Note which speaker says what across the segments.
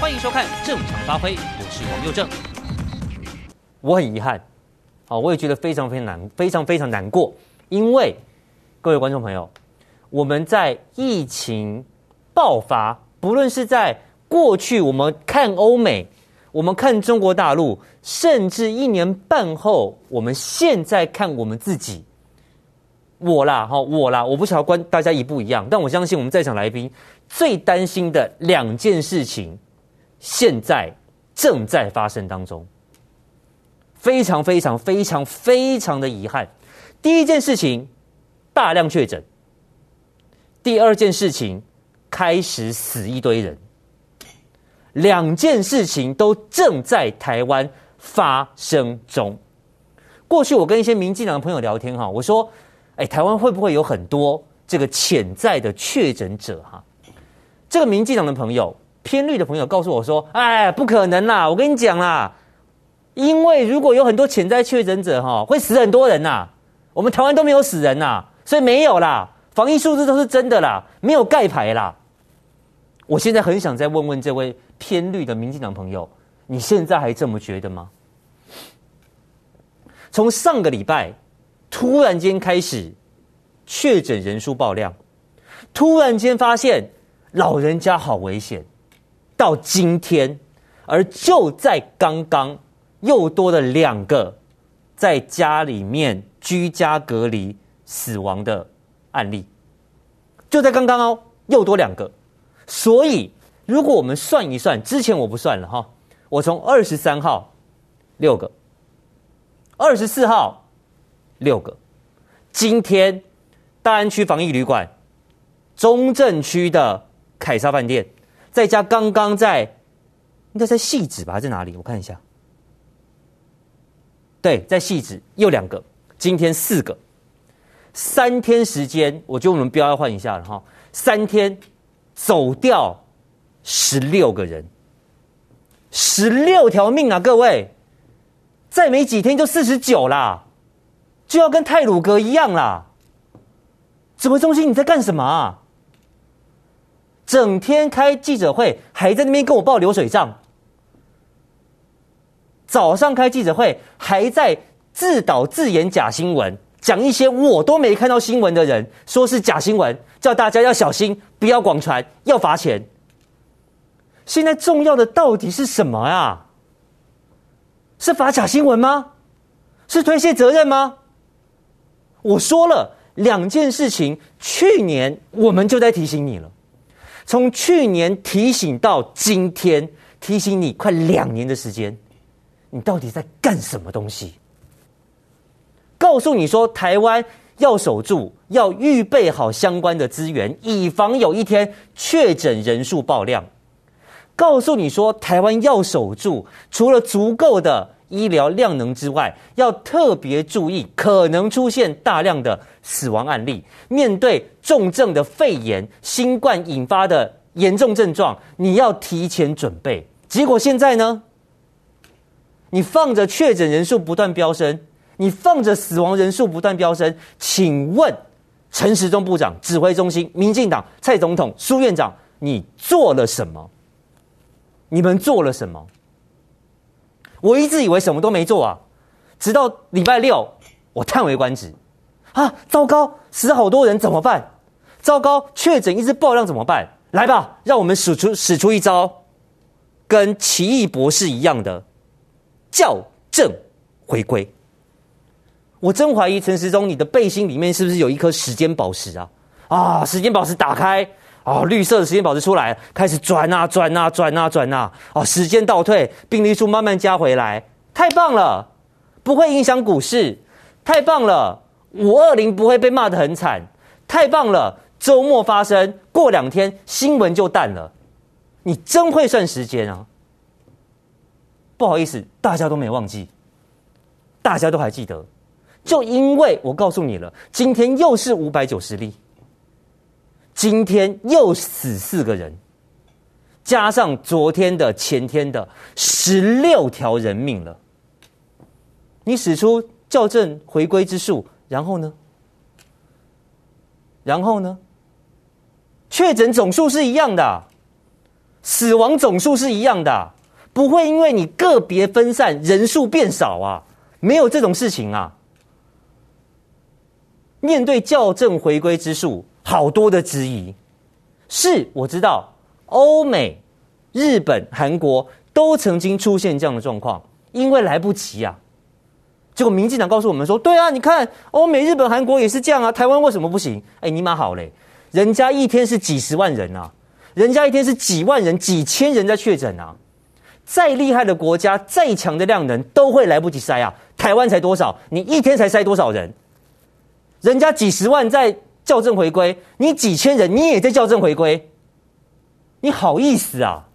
Speaker 1: 欢迎收看《正常发挥》，我是王佑正。
Speaker 2: 我很遗憾，啊，我也觉得非常非常难，非常非常难过，因为各位观众朋友，我们在疫情爆发，不论是在过去我们看欧美，我们看中国大陆，甚至一年半后，我们现在看我们自己。我啦，哈，我啦，我不晓得关大家一不一样，但我相信我们在场来宾最担心的两件事情，现在正在发生当中，非常非常非常非常的遗憾。第一件事情，大量确诊；第二件事情，开始死一堆人。两件事情都正在台湾发生中。过去我跟一些民进党的朋友聊天哈，我说。哎，台湾会不会有很多这个潜在的确诊者？哈，这个民进党的朋友、偏绿的朋友告诉我说：“哎，不可能啦！我跟你讲啦，因为如果有很多潜在确诊者，哈，会死很多人呐。我们台湾都没有死人呐，所以没有啦，防疫数字都是真的啦，没有盖牌啦。”我现在很想再问问这位偏绿的民进党朋友：你现在还这么觉得吗？从上个礼拜。突然间开始确诊人数爆量，突然间发现老人家好危险，到今天，而就在刚刚又多了两个在家里面居家隔离死亡的案例，就在刚刚哦，又多两个。所以如果我们算一算，之前我不算了哈，我从二十三号六个，二十四号。六个，今天大安区防疫旅馆、中正区的凯撒饭店，再加刚刚在应该在汐止吧，在哪里？我看一下。对，在汐止又两个，今天四个，三天时间，我觉得我们标要换一下了哈。三天走掉十六个人，十六条命啊，各位，再没几天就四十九啦。就要跟泰鲁阁一样啦！指挥中心你在干什么啊？整天开记者会，还在那边跟我报流水账。早上开记者会，还在自导自演假新闻，讲一些我都没看到新闻的人说是假新闻，叫大家要小心，不要广传，要罚钱。现在重要的到底是什么呀？是罚假新闻吗？是推卸责任吗？我说了两件事情，去年我们就在提醒你了，从去年提醒到今天，提醒你快两年的时间，你到底在干什么东西？告诉你说，台湾要守住，要预备好相关的资源，以防有一天确诊人数爆量。告诉你说，台湾要守住，除了足够的。医疗量能之外，要特别注意可能出现大量的死亡案例。面对重症的肺炎、新冠引发的严重症状，你要提前准备。结果现在呢？你放着确诊人数不断飙升，你放着死亡人数不断飙升，请问陈时中部长、指挥中心、民进党蔡总统、苏院长，你做了什么？你们做了什么？我一直以为什么都没做啊，直到礼拜六，我叹为观止，啊，糟糕，死好多人怎么办？糟糕，确诊一直爆量怎么办？来吧，让我们使出使出一招，跟奇异博士一样的校正回归。我真怀疑陈时中，你的背心里面是不是有一颗时间宝石啊？啊，时间宝石打开。哦，绿色的时间宝石出来，开始转啊转啊转啊转啊！哦，时间倒退，病例数慢慢加回来，太棒了，不会影响股市，太棒了，五二零不会被骂得很惨，太棒了，周末发生，过两天新闻就淡了，你真会算时间啊！不好意思，大家都没忘记，大家都还记得，就因为我告诉你了，今天又是五百九十例。今天又死四个人，加上昨天的、前天的十六条人命了。你使出校正回归之术，然后呢？然后呢？确诊总数是一样的，死亡总数是一样的，不会因为你个别分散人数变少啊，没有这种事情啊。面对校正回归之术，好多的质疑。是，我知道，欧美、日本、韩国都曾经出现这样的状况，因为来不及啊。结果民进党告诉我们说：“对啊，你看欧美、日本、韩国也是这样啊，台湾为什么不行？”哎，你妈好嘞，人家一天是几十万人啊，人家一天是几万人、几千人在确诊啊。再厉害的国家、再强的量能都会来不及筛啊。台湾才多少？你一天才筛多少人？人家几十万在校正回归，你几千人你也在校正回归，你好意思啊？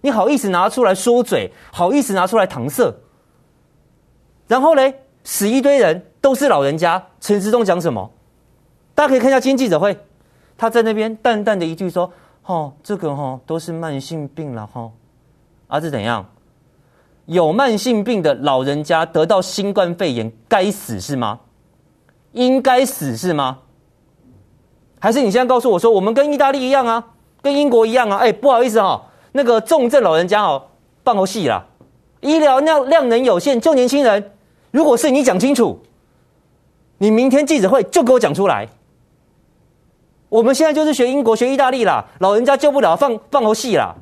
Speaker 2: 你好意思拿出来说嘴？好意思拿出来搪塞？然后嘞，死一堆人都是老人家。陈时中讲什么？大家可以看一下今天记者会，他在那边淡淡的一句说：“哦，这个哈、哦、都是慢性病了哈。哦”啊，是怎样？有慢性病的老人家得到新冠肺炎该死是吗？应该死是吗？还是你现在告诉我说，我们跟意大利一样啊，跟英国一样啊？哎，不好意思哈、那个重症老人家哦，放游戏啦，医疗量量能有限，救年轻人。如果是你讲清楚，你明天记者会就给我讲出来。我们现在就是学英国、学意大利啦，老人家救不了，放放游戏啦。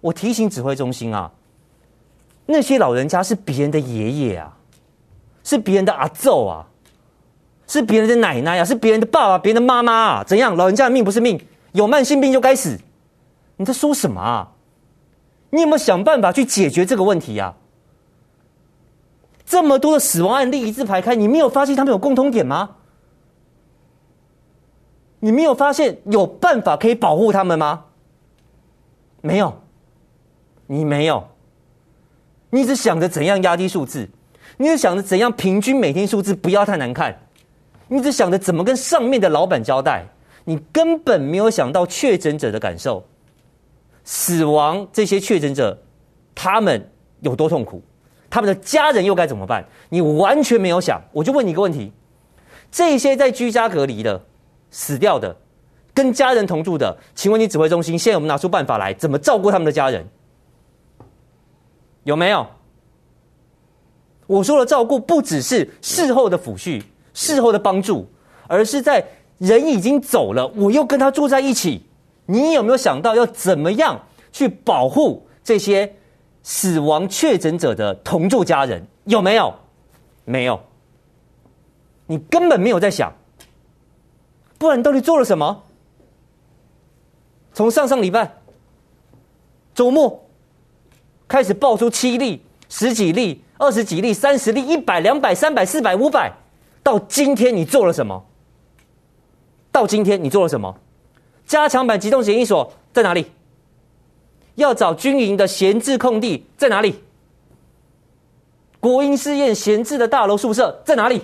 Speaker 2: 我提醒指挥中心啊，那些老人家是别人的爷爷啊，是别人的阿祖啊。是别人的奶奶呀、是别人的爸爸、别人的妈妈啊？怎样？老人家的命不是命，有慢性病就该死？你在说什么啊？你有没有想办法去解决这个问题呀、啊？这么多的死亡案例一字排开，你没有发现他们有共通点吗？你没有发现有办法可以保护他们吗？没有，你没有，你只想着怎样压低数字，你只想着怎样平均每天数字不要太难看。你只想着怎么跟上面的老板交代，你根本没有想到确诊者的感受，死亡这些确诊者，他们有多痛苦，他们的家人又该怎么办？你完全没有想。我就问你一个问题：这些在居家隔离的、死掉的、跟家人同住的，请问你指挥中心现在有没有拿出办法来，怎么照顾他们的家人？有没有？我说的照顾，不只是事后的抚恤。事后的帮助，而是在人已经走了，我又跟他住在一起。你有没有想到要怎么样去保护这些死亡确诊者的同住家人？有没有？没有。你根本没有在想，不然你到底做了什么？从上上礼拜周末开始爆出七例、十几例、二十几例、三十例、一百、两百、三百、四百、五百。到今天你做了什么？到今天你做了什么？加强版急动检疫所在哪里？要找军营的闲置空地在哪里？国营试验闲置的大楼宿舍在哪里？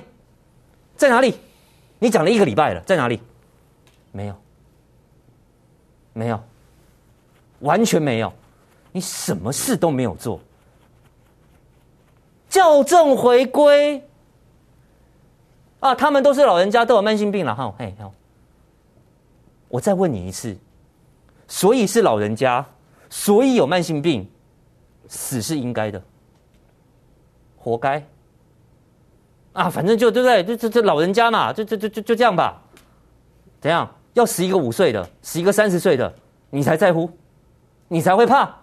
Speaker 2: 在哪里？你讲了一个礼拜了，在哪里？没有，没有，完全没有，你什么事都没有做。校正回归。啊，他们都是老人家，都有慢性病了哈。嘿，好，我再问你一次，所以是老人家，所以有慢性病，死是应该的，活该。啊，反正就对不对？就就就老人家嘛，就就就就就这样吧。怎样？要死一个五岁的，死一个三十岁的，你才在乎，你才会怕。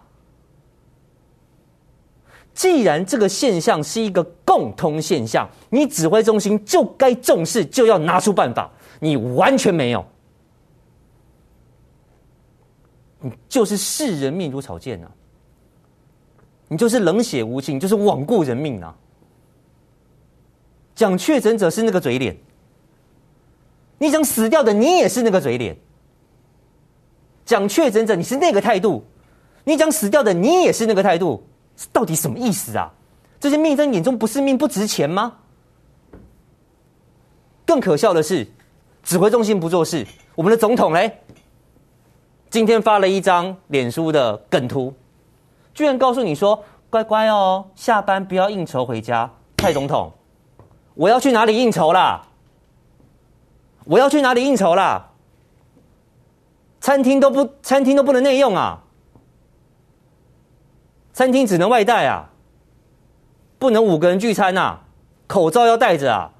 Speaker 2: 既然这个现象是一个共通现象，你指挥中心就该重视，就要拿出办法。你完全没有，你就是视人命如草芥呐、你就是冷血无情，就是罔顾人命啊！讲确诊者是那个嘴脸，你讲死掉的你也是那个嘴脸。讲确诊者你是那个态度，你讲死掉的你也是那个态度。到底什么意思啊？这些命在你眼中不是命，不值钱吗？更可笑的是，指挥中心不做事，我们的总统嘞，今天发了一张脸书的梗图，居然告诉你说：“乖乖哦，下班不要应酬回家。”蔡总统，我要去哪里应酬啦？我要去哪里应酬啦？餐厅都不餐厅都不能内用啊，餐厅只能外带啊，不能五个人聚餐啊，口罩要戴着啊，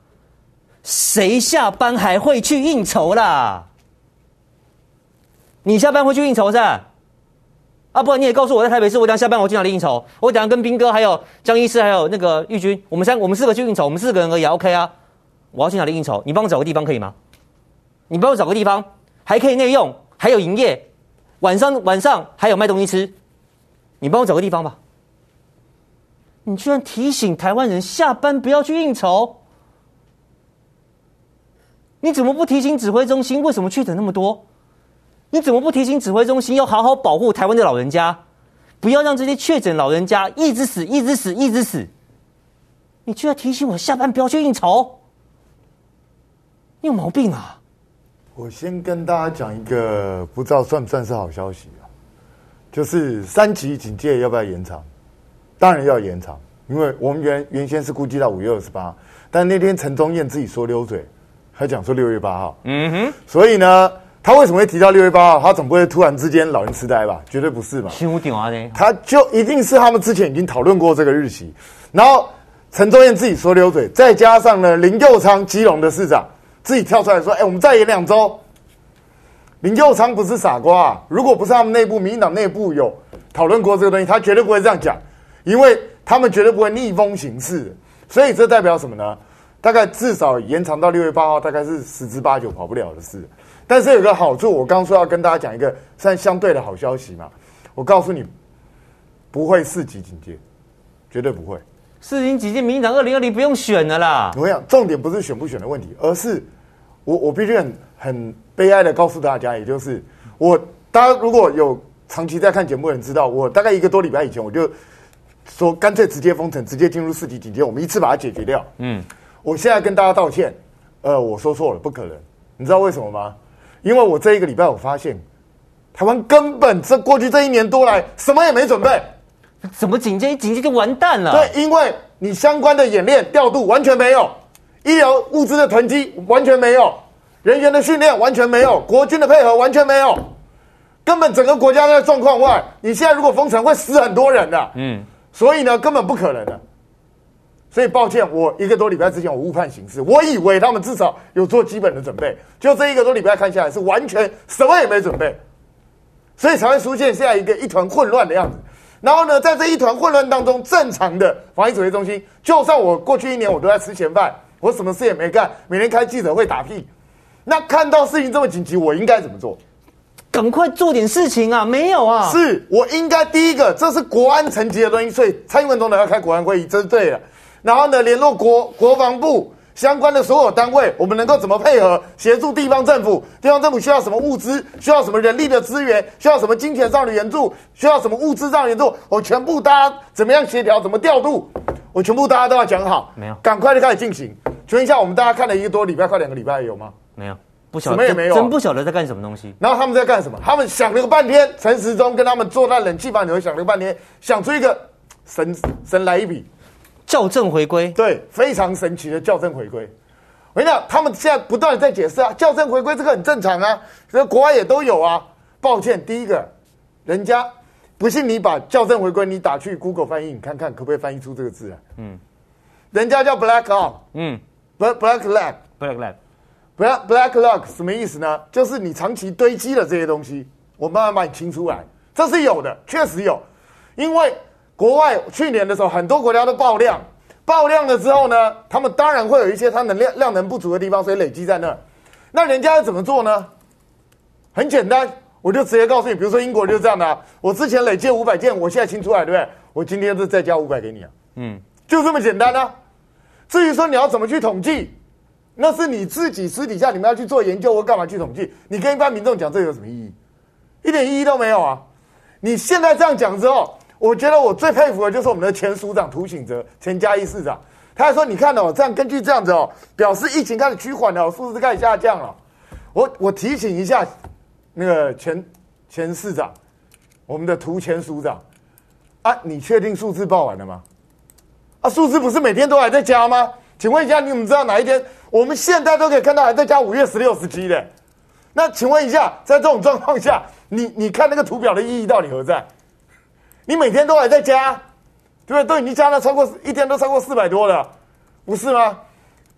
Speaker 2: 谁下班还会去应酬啦？你下班会去应酬是？啊，不然你也告诉我在台北市，我等下下班我去哪里应酬？我等下跟斌哥还有江医师还有那个玉军，我们三我们四个去应酬，我们四个人而已，OK 啊？我要去哪里应酬？你帮我找个地方可以吗？你帮我找个地方，还可以内用，还有营业，晚上晚上还有卖东西吃，你帮我找个地方吧。你居然提醒台湾人下班不要去应酬？你怎么不提醒指挥中心？为什么确诊那么多？你怎么不提醒指挥中心要好好保护台湾的老人家，不要让这些确诊老人家一直死、一直死、一直死？你居然提醒我下班不要去应酬，你有毛病啊！
Speaker 3: 我先跟大家讲一个，不知道算不算是好消息？就是三级警戒要不要延长？当然要延长，因为我们原原先是估计到五月二十八，但那天陈宗彦自己说溜嘴，还讲说六月八号。嗯哼，所以呢？他为什么会提到六月八号？他总不会突然之间老人痴呆吧？绝对不是嘛！他就一定是他们之前已经讨论过这个日期，然后陈宗彦自己说溜嘴，再加上呢林佑昌基隆的市长自己跳出来说：“哎，我们再延两周。”林佑昌不是傻瓜啊！如果不是他们内部民进党内部有讨论过这个东西，他绝对不会这样讲，因为他们绝对不会逆风行事。所以这代表什么呢？大概至少延长到六月八号，大概是十之八九跑不了的事。但是有个好处，我刚刚说要跟大家讲一个算相对的好消息嘛。我告诉你，不会四级警戒，绝对不会。
Speaker 2: 四级警戒，民进党二零二零不用选了啦。
Speaker 3: 我跟你讲，重点不是选不选的问题，而是我我必须很很悲哀的告诉大家，也就是我大家如果有长期在看节目的人知道，我大概一个多礼拜以前我就说，干脆直接封城，直接进入四级警戒，我们一次把它解决掉。嗯，我现在跟大家道歉，呃，我说错了，不可能。你知道为什么吗？因为我这一个礼拜，我发现台湾根本这过去这一年多来什么也没准备，
Speaker 2: 怎么警戒一警戒就完蛋了？
Speaker 3: 对，因为你相关的演练调度完全没有，医疗物资的囤积完全没有，人员的训练完全没有，国军的配合完全没有，根本整个国家在状况外。你现在如果封城会死很多人的，嗯，所以呢根本不可能的。所以抱歉，我一个多礼拜之前我误判形势，我以为他们至少有做基本的准备，就这一个多礼拜看下来是完全什么也没准备，所以才会出现现在一个一团混乱的样子。然后呢，在这一团混乱当中，正常的防疫指挥中心，就算我过去一年我都在吃闲饭，我什么事也没干，每天开记者会打屁，那看到事情这么紧急，我应该怎么做？
Speaker 2: 赶快做点事情啊！没有啊，
Speaker 3: 是我应该第一个，这是国安层级的东西，所以蔡英文总统要开国安会议，这是对的。然后呢，联络国国防部相关的所有单位，我们能够怎么配合协助地方政府？地方政府需要什么物资？需要什么人力的资源？需要什么金钱上的援助？需要什么物资上的援助？我全部大家怎么样协调？怎么调度？我全部大家都要讲好。
Speaker 2: 没有，
Speaker 3: 赶快就开始进行。请问一下，我们大家看了一个多礼拜，快两个礼拜有吗？
Speaker 2: 没有，不晓得，什么也没有，真不晓得在干什么东西。
Speaker 3: 然后他们在干什么？他们想了个半天，陈时中跟他们坐在冷气房里头想了个半天，想出一个神神来一笔。
Speaker 2: 校正回归，
Speaker 3: 对，非常神奇的校正回归。我跟你讲，他们现在不断在解释啊，校正回归这个很正常啊，这国外也都有啊。抱歉，第一个，人家不信你把校正回归你打去 Google 翻译，你看看可不可以翻译出这个字来。嗯，人家叫 Black Hawk，嗯，Black Black
Speaker 2: Lag，Black
Speaker 3: Black Lag 什么意思呢？就是你长期堆积了这些东西，我慢慢把你清出来，这是有的，确实有，因为。国外去年的时候，很多国家都爆量，爆量了之后呢，他们当然会有一些它能量量能不足的地方，所以累积在那。那人家要怎么做呢？很简单，我就直接告诉你，比如说英国就是这样的啊，我之前累计五百件，我现在清出来，对不对？我今天就再加五百给你啊，嗯，就这么简单啊。至于说你要怎么去统计，那是你自己私底下你们要去做研究或干嘛去统计，你跟一般民众讲这有什么意义？一点意义都没有啊！你现在这样讲之后。我觉得我最佩服的就是我们的前署长涂醒哲，前嘉义市长，他还说：“你看哦，这样根据这样子哦，表示疫情开始趋缓了，数字开始下降了。”我我提醒一下那个前前市长，我们的涂前署长啊，你确定数字报完了吗？啊，数字不是每天都还在加吗？请问一下，你们知道哪一天？我们现在都可以看到还在加五月十六、十七的，那请问一下，在这种状况下，你你看那个图表的意义到底何在？你每天都还在加，对不对？都已经加了超过一天都超过四百多了，不是吗？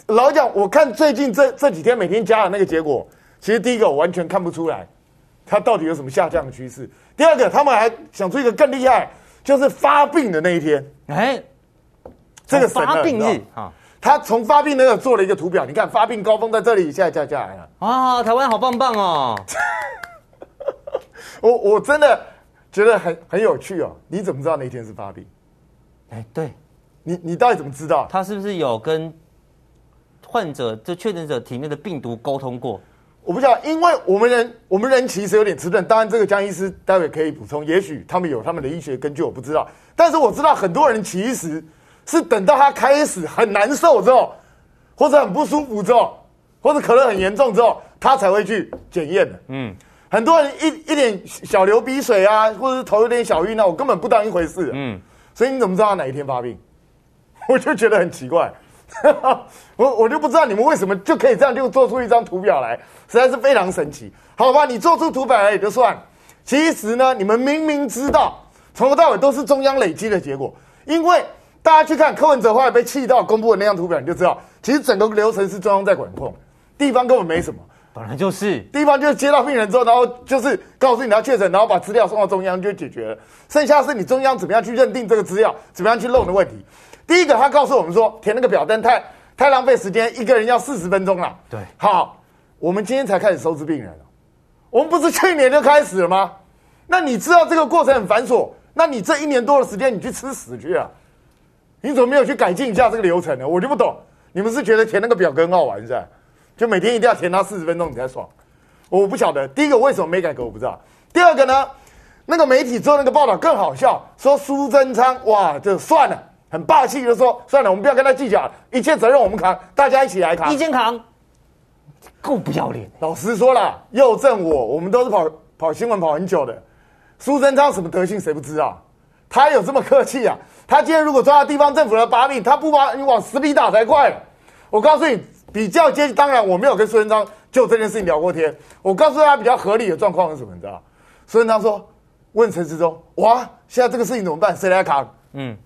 Speaker 3: 老实讲，我看最近这这几天每天加的那个结果，其实第一个我完全看不出来，它到底有什么下降的趋势。第二个，他们还想出一个更厉害，就是发病的那一天，
Speaker 2: 哎，
Speaker 3: 这个
Speaker 2: 发病日啊，
Speaker 3: 他从发病那个做了一个图表，你看发病高峰在这里，现在降下来了。
Speaker 2: 啊，台湾好棒棒哦！
Speaker 3: 我我真的觉得很很有趣哦。你怎么知道那一天是发病？
Speaker 2: 哎，对，
Speaker 3: 你你到底怎么知道？
Speaker 2: 他是不是有跟患者就确诊者体内的病毒沟通过？
Speaker 3: 我不知道，因为我们人我们人其实有点迟钝。当然，这个江医师待会可以补充，也许他们有他们的医学根据，我不知道。但是我知道很多人其实是等到他开始很难受之后，或者很不舒服之后，或者可能很严重之后，他才会去检验的。嗯，很多人一一点小流鼻水啊，或者是头有点小晕啊，我根本不当一回事。嗯，所以你怎么知道他哪一天发病？我就觉得很奇怪。我我就不知道你们为什么就可以这样就做出一张图表来，实在是非常神奇。好吧，你做出图表来也就算。其实呢，你们明明知道从头到尾都是中央累积的结果，因为大家去看柯文哲后来被气到公布的那张图表，你就知道，其实整个流程是中央在管控，地方根本没什么。
Speaker 2: 本来就是，
Speaker 3: 地方就是接到病人之后，然后就是告诉你要确诊，然后把资料送到中央就解决了。剩下是你中央怎么样去认定这个资料，怎么样去弄的问题。第一个，他告诉我们说，填那个表单太太浪费时间，一个人要四十分钟了。
Speaker 2: 对，
Speaker 3: 好，我们今天才开始收治病人了，我们不是去年就开始了吗？那你知道这个过程很繁琐，那你这一年多的时间，你去吃屎去啊？你怎么没有去改进一下这个流程呢？我就不懂，你们是觉得填那个表格很好玩是吧？就每天一定要填它四十分钟你才爽？我不晓得，第一个为什么没改革我不知道，第二个呢，那个媒体做那个报道更好笑，说苏贞昌哇，就算了。很霸气的说：“算了，我们不要跟他计较，一切责任我们扛，大家一起来扛。”
Speaker 2: 一肩扛，够不要脸。
Speaker 3: 老实说了，佑正我，我们都是跑跑新闻跑很久的。苏贞昌什么德性，谁不知道？他有这么客气啊？他今天如果抓到地方政府的把柄，他不把你往死里打才怪。我告诉你，比较接近，当然我没有跟苏贞昌就这件事情聊过天。我告诉他比较合理的状况是什么？你知道？苏贞昌说：“问陈志忠，哇，现在这个事情怎么办？谁来扛？”嗯。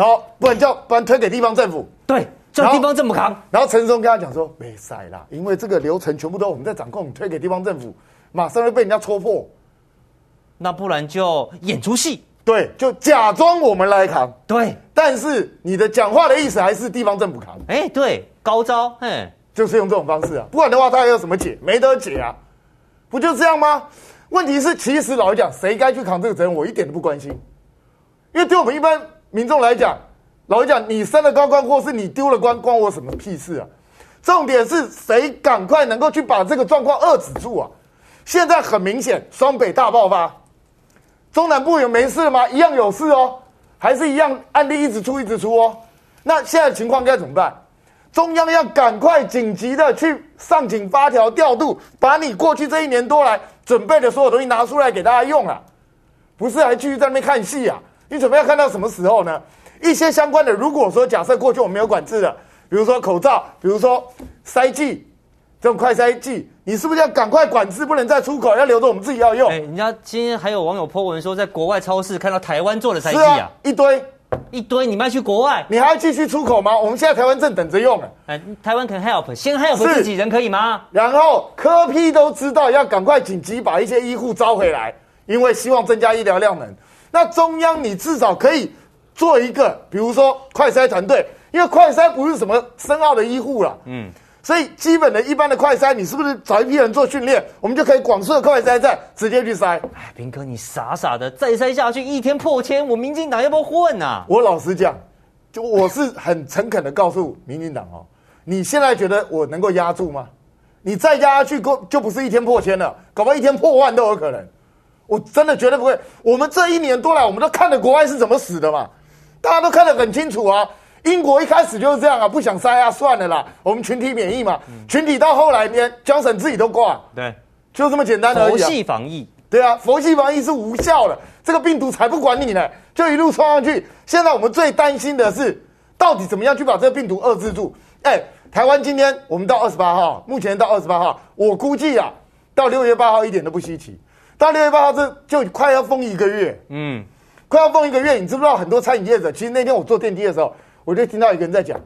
Speaker 3: 然后不然叫不然推给地方政府，
Speaker 2: 对，叫地方政府扛。
Speaker 3: 然后陈松跟他讲说没塞啦，因为这个流程全部都我们在掌控，你推给地方政府，马上会被人家戳破。
Speaker 2: 那不然就演出戏，
Speaker 3: 对，就假装我们来扛，
Speaker 2: 对。
Speaker 3: 但是你的讲话的意思还是地方政府扛，
Speaker 2: 哎，对，高招，嘿，
Speaker 3: 就是用这种方式啊。不然的话，他还有什么解？没得解啊，不就这样吗？问题是，其实老实讲，谁该去扛这个责任，我一点都不关心，因为对我们一般。民众来讲，老实讲，你升了高官或是你丢了官，关我什么屁事啊？重点是谁赶快能够去把这个状况遏制住啊？现在很明显，双北大爆发，中南部有没事吗？一样有事哦，还是一样案例一直出一直出哦。那现在情况该怎么办？中央要赶快紧急的去上紧发条调度，把你过去这一年多来准备的所有东西拿出来给大家用啊，不是还继续在那边看戏啊？你准备要看到什么时候呢？一些相关的，如果说假设过去我们没有管制的，比如说口罩，比如说塞剂，这种快塞剂，你是不是要赶快管制，不能再出口，要留着我们自己要用？
Speaker 2: 哎，人家今天还有网友 po 文说，在国外超市看到台湾做的塞剂啊，啊，
Speaker 3: 一堆
Speaker 2: 一堆，你们要去国外，
Speaker 3: 你还要继续出口吗？我们现在台湾正等着用呢。
Speaker 2: 哎，台湾 can help，先 help 自己人可以吗？
Speaker 3: 然后科批都知道要赶快紧急把一些医护招回来，因为希望增加医疗量能。那中央，你至少可以做一个，比如说快筛团队，因为快筛不是什么深奥的医护了，嗯，所以基本的一般的快筛，你是不是找一批人做训练，我们就可以广设快筛站，直接去筛？
Speaker 2: 哎，斌哥，你傻傻的再筛下去，一天破千，我民进党要不要混啊？
Speaker 3: 我老实讲，就我是很诚恳的告诉民进党哦，你现在觉得我能够压住吗？你再压下去，过就不是一天破千了，搞不好一天破万都有可能。我真的绝对不会。我们这一年多来，我们都看了国外是怎么死的嘛，大家都看得很清楚啊。英国一开始就是这样啊，不想塞啊，算了啦，我们群体免疫嘛。群体到后来，连江省自己都挂。
Speaker 2: 对，
Speaker 3: 就这么简单而已。
Speaker 2: 佛系防疫。
Speaker 3: 对啊，佛系防疫是无效的，这个病毒才不管你呢，就一路冲上去。现在我们最担心的是，到底怎么样去把这个病毒遏制住？哎，台湾今天我们到二十八号，目前到二十八号，我估计啊。到六月八号一点都不稀奇。到六月八号这就快要封一个月，嗯，快要封一个月，你知不知道很多餐饮业者？其实那天我坐电梯的时候，我就听到一个人在讲：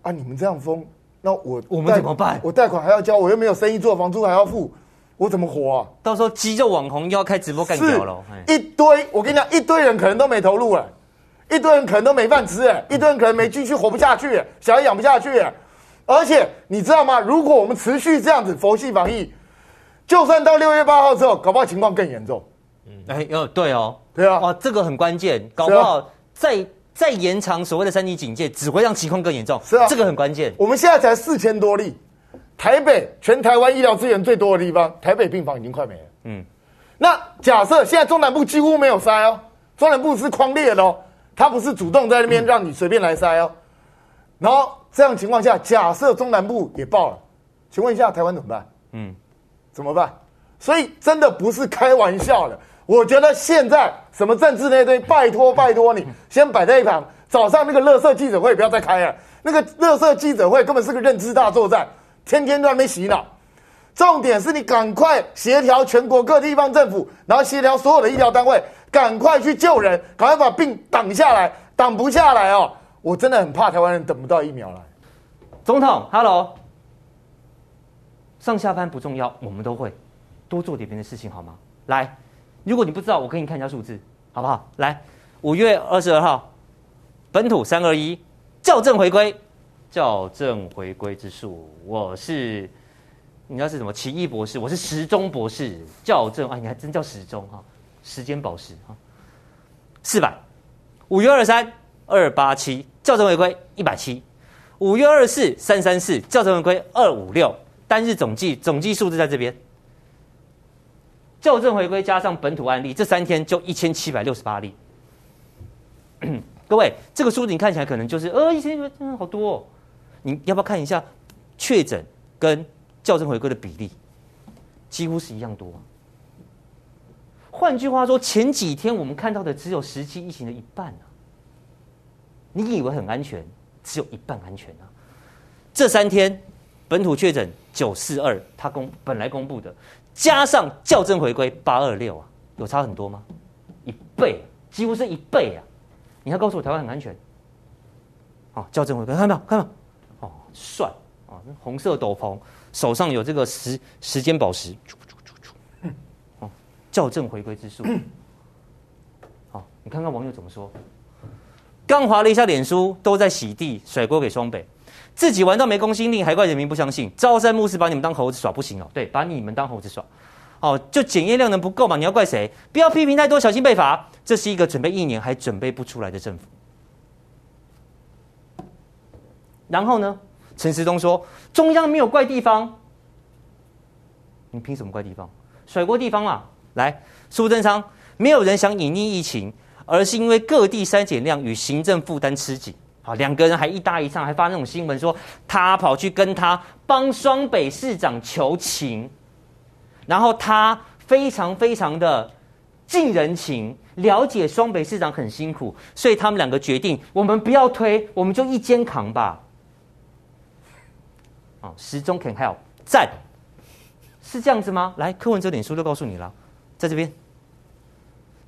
Speaker 3: 啊，你们这样封，那我
Speaker 2: 我们怎么办？
Speaker 3: 我贷款还要交，我又没有生意做，房租还要付，我怎么活啊？
Speaker 2: 到时候肌肉网红又要开直播干掉了，
Speaker 3: 一堆，我跟你讲，一堆人可能都没投入了。一堆人可能都没饭吃，哎，一堆人可能没继续活不下去，小孩养不下去，而且你知道吗？如果我们持续这样子佛系防疫，就算到六月八号之后，搞不好情况更严重。
Speaker 2: 嗯，哎，哦，对哦，
Speaker 3: 对啊，
Speaker 2: 哇，这个很关键，搞不好再再延长所谓的三级警戒，只会让情况更严重。
Speaker 3: 是啊，
Speaker 2: 这个很关键。
Speaker 3: 我们现在才四千多例，台北全台湾医疗资源最多的地方，台北病房已经快没了。嗯，那假设现在中南部几乎没有塞哦，中南部是框列的哦。他不是主动在那边让你随便来塞哦，然后这样情况下，假设中南部也爆了，请问一下台湾怎么办？嗯，怎么办？所以真的不是开玩笑的。我觉得现在什么政治那堆，拜托拜托你先摆在一旁。早上那个垃圾记者会不要再开了，那个垃圾记者会根本是个认知大作战，天天在那边洗脑。重点是你赶快协调全国各地方政府，然后协调所有的医疗单位。赶快去救人，赶快把病挡下来，挡不下来哦！我真的很怕台湾人等不到疫苗来。
Speaker 2: 总统，Hello，上下班不重要，我们都会多做点别的事情好吗？来，如果你不知道，我给你看一下数字，好不好？来，五月二十二号，本土三二一，校正回归，校正回归之数，我是，你知道是什么？奇异博士，我是时钟博士，校正，哎，你还真叫时钟哈。时间宝石哈，四百，五月二三二八七校正回归一百七，五月二四三三四校正回归二五六，单日总计总计数字在这边，校正回归加上本土案例，这三天就一千七百六十八例。各位，这个数字你看起来可能就是呃一千真的好多哦，你要不要看一下确诊跟校正回归的比例，几乎是一样多。换句话说，前几天我们看到的只有实际疫情的一半啊！你以为很安全，只有一半安全啊！这三天本土确诊九四二，他公本来公布的，加上校正回归八二六啊，有差很多吗？一倍，几乎是一倍啊！你要告诉我台湾很安全？好，校正回归看到没有？看到没有？哦，帅啊！红色斗篷，手上有这个时时间宝石。哦校正回归之数，好，你看看网友怎么说。刚滑了一下脸书，都在洗地甩锅给双北，自己玩到没公信力，还怪人民不相信。朝三暮四把你们当猴子耍不行哦，对，把你们当猴子耍。哦，就检验量能不够嘛？你要怪谁？不要批评太多，小心被罚。这是一个准备一年还准备不出来的政府。然后呢？陈时中说中央没有怪地方，你凭什么怪地方？甩锅地方啊！来，苏贞昌，没有人想隐匿疫情，而是因为各地筛检量与行政负担吃紧。好，两个人还一搭一唱，还发那种新闻说他跑去跟他帮双北市长求情，然后他非常非常的近人情，了解双北市长很辛苦，所以他们两个决定，我们不要推，我们就一肩扛吧。啊，时中 can help，赞，是这样子吗？来，柯文哲脸书都告诉你了。在这边，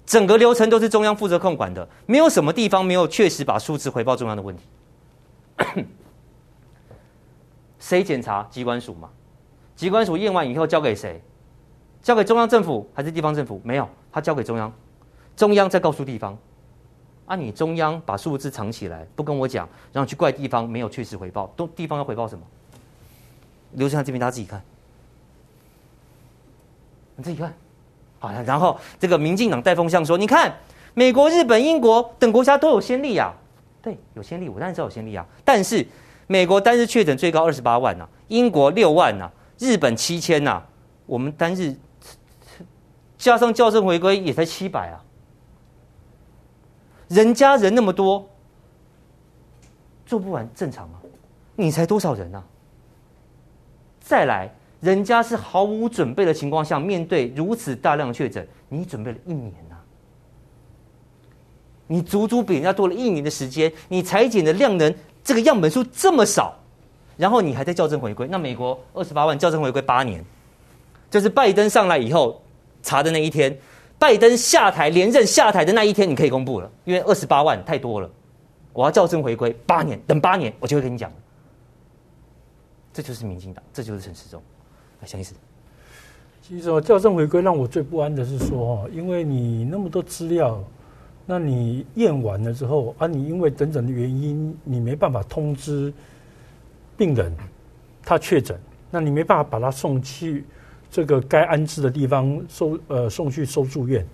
Speaker 2: 整个流程都是中央负责控管的，没有什么地方没有确实把数字回报中央的问题。谁检查？机关署嘛？机关署验完以后交给谁？交给中央政府还是地方政府？没有，他交给中央，中央再告诉地方。啊，你中央把数字藏起来，不跟我讲，然后去怪地方没有确实回报，都地方要回报什么？流程在这边，大家自己看，你自己看。好，然后这个民进党带风向说：“你看，美国、日本、英国等国家都有先例啊，对，有先例，我当然知道有先例啊。但是美国单日确诊最高二十八万呐、啊，英国六万呐、啊，日本七千呐，我们单日加上校正回归也才七百啊，人家人那么多，做不完正常啊，你才多少人啊？再来。”人家是毫无准备的情况下面对如此大量确诊，你准备了一年呐、你足足比人家多了一年的时间，你裁剪的量能这个样本数这么少，然后你还在校正回归，那美国二十八万校正回归八年，就是拜登上来以后查的那一天，拜登下台连任下台的那一天，你可以公布了，因为二十八万太多了，我要校正回归八年，等八年我就会跟你讲。这就是民进党，这就是陈时中。来，想意思。
Speaker 4: 其实校正回归让我最不安的是说，哦，因为你那么多资料，那你验完了之后啊，你因为等等的原因，你没办法通知病人他确诊，那你没办法把他送去这个该安置的地方收呃送去收住院，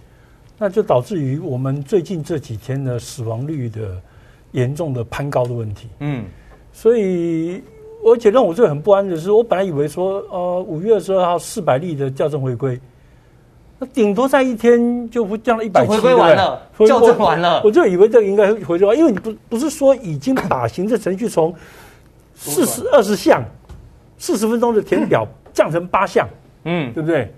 Speaker 4: 那就导致于我们最近这几天的死亡率的严重的攀高的问题。嗯，所以。而且让我最很不安的是，我本来以为说，呃，五月二十二号四百例的校正回归，那顶多在一天就会降到一百七，
Speaker 2: 回归完了，校正完了，
Speaker 4: 我就以为这个应该回归完，因为你不不是说已经把行政程序从四十二十项四十分钟的填表降成八项，嗯，对不对？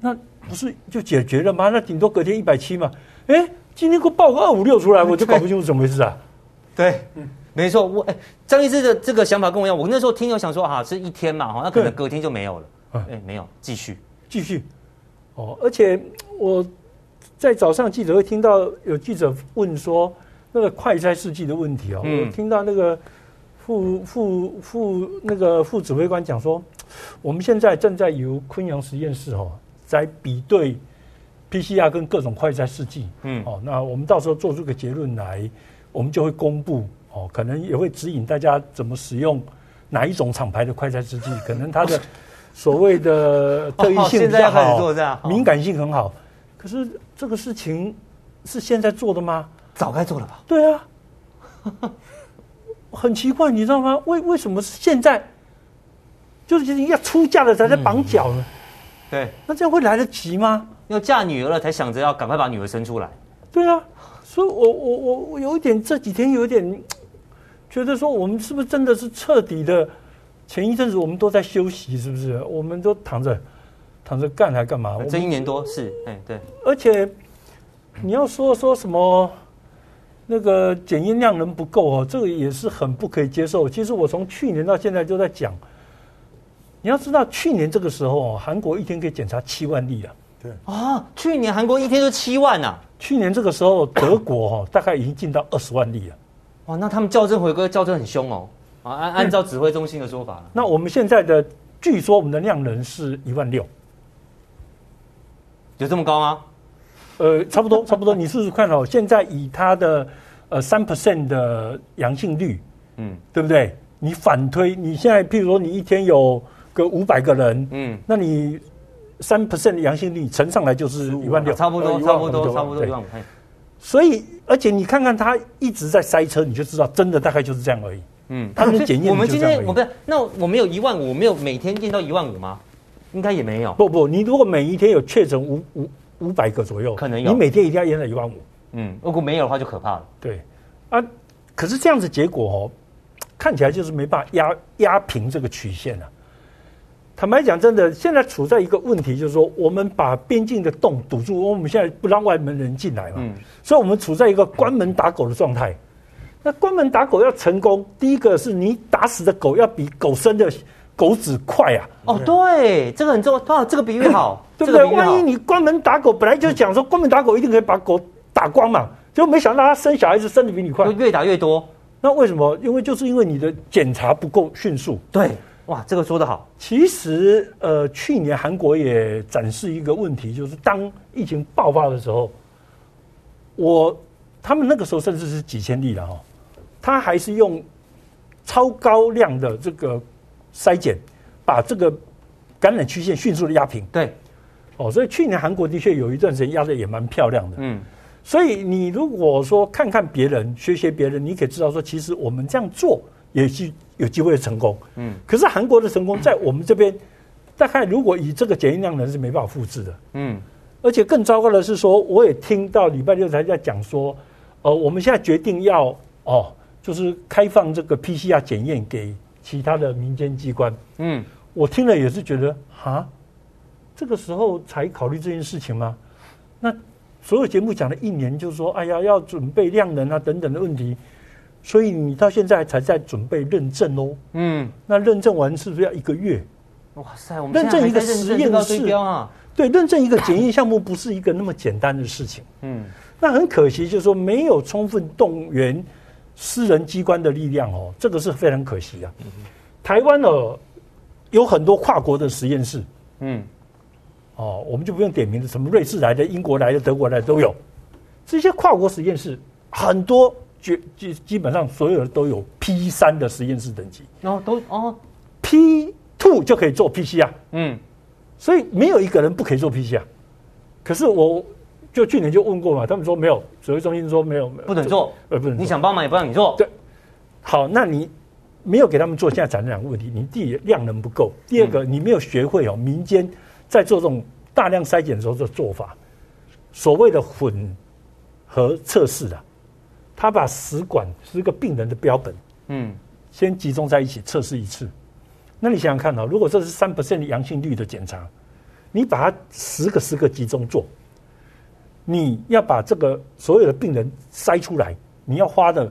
Speaker 4: 那不是就解决了吗？那顶多隔天一百七嘛。哎，今天给我报个二五六出来，我就搞不清楚怎么回事啊。
Speaker 2: 对，嗯。没错，我哎，张医师的这个想法跟我一样。我那时候听，有想说啊，是一天嘛，哈，那可能隔天就没有了。哎，没有，继续，
Speaker 4: 继续。哦，而且我在早上记者会听到有记者问说那个快筛试剂的问题哦，我听到那个副副副那个副指挥官讲说，我们现在正在由昆阳实验室哦在比对 PCR 跟各种快筛试剂。嗯，哦，那我们到时候做出个结论来，我们就会公布。哦，可能也会指引大家怎么使用哪一种厂牌的快筛试剂，可能它的所谓的特异性比较好，敏感性很好。可是这个事情是现在做的吗？
Speaker 2: 早该做了吧？
Speaker 4: 对啊，很奇怪，你知道吗？为为什么是现在？就是要出嫁了才在绑脚呢？
Speaker 2: 对，
Speaker 4: 那这样会来得及吗？
Speaker 2: 要嫁女儿了才想着要赶快把女儿生出来？
Speaker 4: 对啊，所以我我我我有一点这几天有一点。觉得说我们是不是真的是彻底的？前一阵子我们都在休息，是不是？我们都躺着躺着干还干嘛？
Speaker 2: 这一年多是哎对。
Speaker 4: 而且你要说说什么那个检验量能不够哦，这个也是很不可以接受。其实我从去年到现在就在讲，你要知道去年这个时候韩国一天可以检查七万例啊。
Speaker 3: 对
Speaker 2: 啊，去年韩国一天就七万呐。
Speaker 4: 去年这个时候德国哈大概已经进到二十万例了。
Speaker 2: 哇，那他们校正回归校正很凶哦，啊，按按照指挥中心的说法，嗯，
Speaker 4: 那我们现在的据说我们的量能是一万六，
Speaker 2: 有这么高吗？
Speaker 4: 呃，差不多，差不多。你试试看哦，现在以它的呃三 percent 的阳性率，嗯，对不对？你反推，你现在譬如说你一天有个五百个人，嗯，那你三 percent 的阳性率乘上来就是一万六，
Speaker 2: 差不多，差不多，差不多一万五。
Speaker 4: 所以，而且你看看他一直在塞车，你就知道真的大概就是这样而已。嗯，他们检验。
Speaker 2: 我们今天我不是，那我们有一万五，我没有每天验到一万五吗？应该也没有。
Speaker 4: 不不，你如果每一天有确诊五五五百个左右，
Speaker 2: 可能有。
Speaker 4: 你每天一定要验到一万五。
Speaker 2: 嗯，如果没有的话就可怕了。
Speaker 4: 对，啊，可是这样子结果哦，看起来就是没办法压压平这个曲线啊。坦白讲，真的，现在处在一个问题，就是说，我们把边境的洞堵住，我们现在不让外门人进来嘛，嗯，所以我们处在一个关门打狗的状态。那关门打狗要成功，第一个是你打死的狗要比狗生的狗子快啊。
Speaker 2: 哦，对，这个很重要，这个比喻好，
Speaker 4: 对不对？万一你关门打狗，本来就讲说关门打狗一定可以把狗打光嘛，就没想到它生小孩子生的比你快，
Speaker 2: 越打越多。
Speaker 4: 那为什么？因为就是因为你的检查不够迅速。
Speaker 2: 对。哇，这个说得好。
Speaker 4: 其实，呃，去年韩国也展示一个问题，就是当疫情爆发的时候，我他们那个时候甚至是几千例了哈，他还是用超高量的这个筛检，把这个感染曲线迅速的压平。
Speaker 2: 对，
Speaker 4: 哦，所以去年韩国的确有一段时间压的也蛮漂亮的。嗯，所以你如果说看看别人，学学别人，你可以知道说，其实我们这样做也是。有机会成功，嗯，可是韩国的成功在我们这边，大概如果以这个检验量能是没办法复制的，嗯，而且更糟糕的是说，我也听到礼拜六才在讲说，呃，我们现在决定要哦，就是开放这个 PCR 检验给其他的民间机关，嗯，我听了也是觉得啊，这个时候才考虑这件事情吗？那所有节目讲了一年，就是说，哎呀，要准备量能啊等等的问题。所以你到现在才在准备认证哦，嗯，那认证完是不是要一个月？
Speaker 2: 哇塞，我们
Speaker 4: 认证一个实验室
Speaker 2: 啊，
Speaker 4: 对，认证一个检验项目不是一个那么简单的事情。嗯，那很可惜，就是说没有充分动员私人机关的力量哦，这个是非常可惜啊。嗯、台湾哦，有很多跨国的实验室，嗯，哦，我们就不用点名了，什么瑞士来的、英国来的、德国来的都有。这些跨国实验室很多，基基基本上所有的都有 P 三的实验室等级，
Speaker 2: 然后都哦。
Speaker 4: P two 就可以做 PCR，嗯，所以没有一个人不可以做 PCR。可是我就去年就问过嘛，他们说没有，指挥中心说没有，
Speaker 2: 不能做，呃，不能，你想帮忙也不让你做。
Speaker 4: 对，好，那你没有给他们做，现在产生两个问题：你第一量能不够，第二个你没有学会哦，民间在做这种大量筛检的时候的做法，所谓的混。合测试的，他把食管是一个病人的标本，嗯，先集中在一起测试一次。那你想想看啊，如果这是三 percent 的阳性率的检查，你把它十个十个集中做，你要把这个所有的病人筛出来，你要花的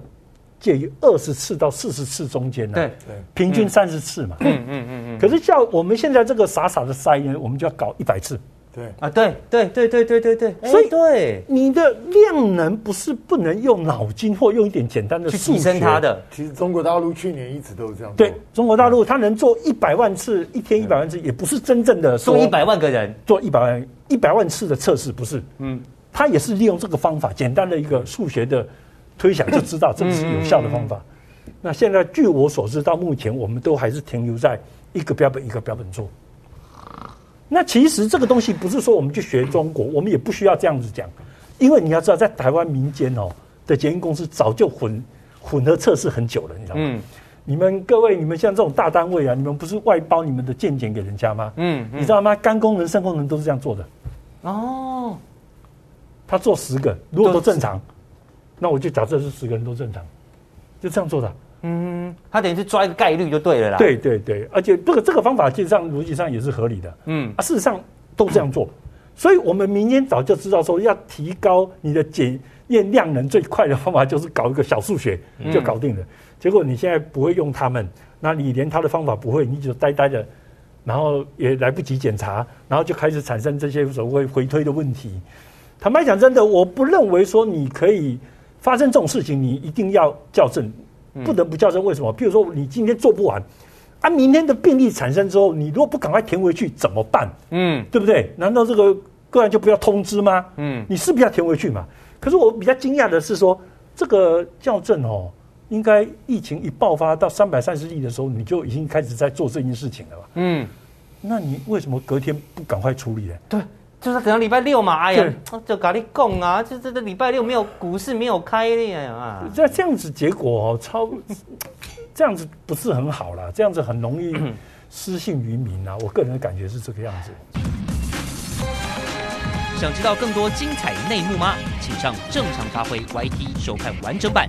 Speaker 4: 介于二十次到四十次中间呢，对对，平均三十次嘛，嗯嗯嗯嗯。可是像我们现在这个傻傻的筛呢，我们就要搞一百次。
Speaker 2: 对啊，对对对对对对对，
Speaker 4: 所以对你的量能不是不能用脑筋或用一点简单的
Speaker 2: 去提升它的。
Speaker 3: 其实中国大陆去年一直都是这样。
Speaker 4: 对，中国大陆它能做一百万次，一天一百万次，也不是真正的
Speaker 2: 做一百万个人
Speaker 4: 做一百万一百万次的测试，不是。嗯，它也是利用这个方法，简单的一个数学的推想就知道这个是有效的方法。那现在据我所知，到目前我们都还是停留在一个标本一个标本做。那其实这个东西不是说我们去学中国，我们也不需要这样子讲，因为你要知道，在台湾民间哦的检验公司早就混混合测试很久了，你知道吗？嗯。你们各位，你们像这种大单位啊，你们不是外包你们的健检给人家吗？嗯。你知道吗？肝功能、肾功能都是这样做的。哦。他做十个，如果都正常，那我就假设是十个人都正常，就这样做的。
Speaker 2: 嗯，他等于是抓一个概率就对了啦。
Speaker 4: 对对对，而且这个这个方法其实上逻辑上也是合理的。嗯啊，事实上都这样做，所以我们民间早就知道说要提高你的检验量能，最快的方法就是搞一个小数学就搞定了。结果你现在不会用他们，那你连他的方法不会，你就呆呆的，然后也来不及检查，然后就开始产生这些所谓回推的问题。坦白讲，真的，我不认为说你可以发生这种事情，你一定要校正。不得不校正，为什么？譬如说，你今天做不完，啊，明天的病例产生之后，你如果不赶快填回去，怎么办？嗯，对不对？难道这个个案就不要通知吗？嗯，你是不是要填回去嘛？可是我比较惊讶的是说，这个校正哦，应该疫情一爆发到三百三十例的时候，你就已经开始在做这件事情了吧？嗯，那你为什么隔天不赶快处理呢？
Speaker 2: 对。就是可能礼拜六嘛，哎呀，就跟你供啊，就这这礼拜六没有股市没有开的呀啊，
Speaker 4: 这这样子结果哦，超这样子不是很好啦，这样子很容易失信于民啊，我个人的感觉是这个样子。
Speaker 1: 想知道更多精彩内幕吗？请上正常发挥 YT 收看完整版。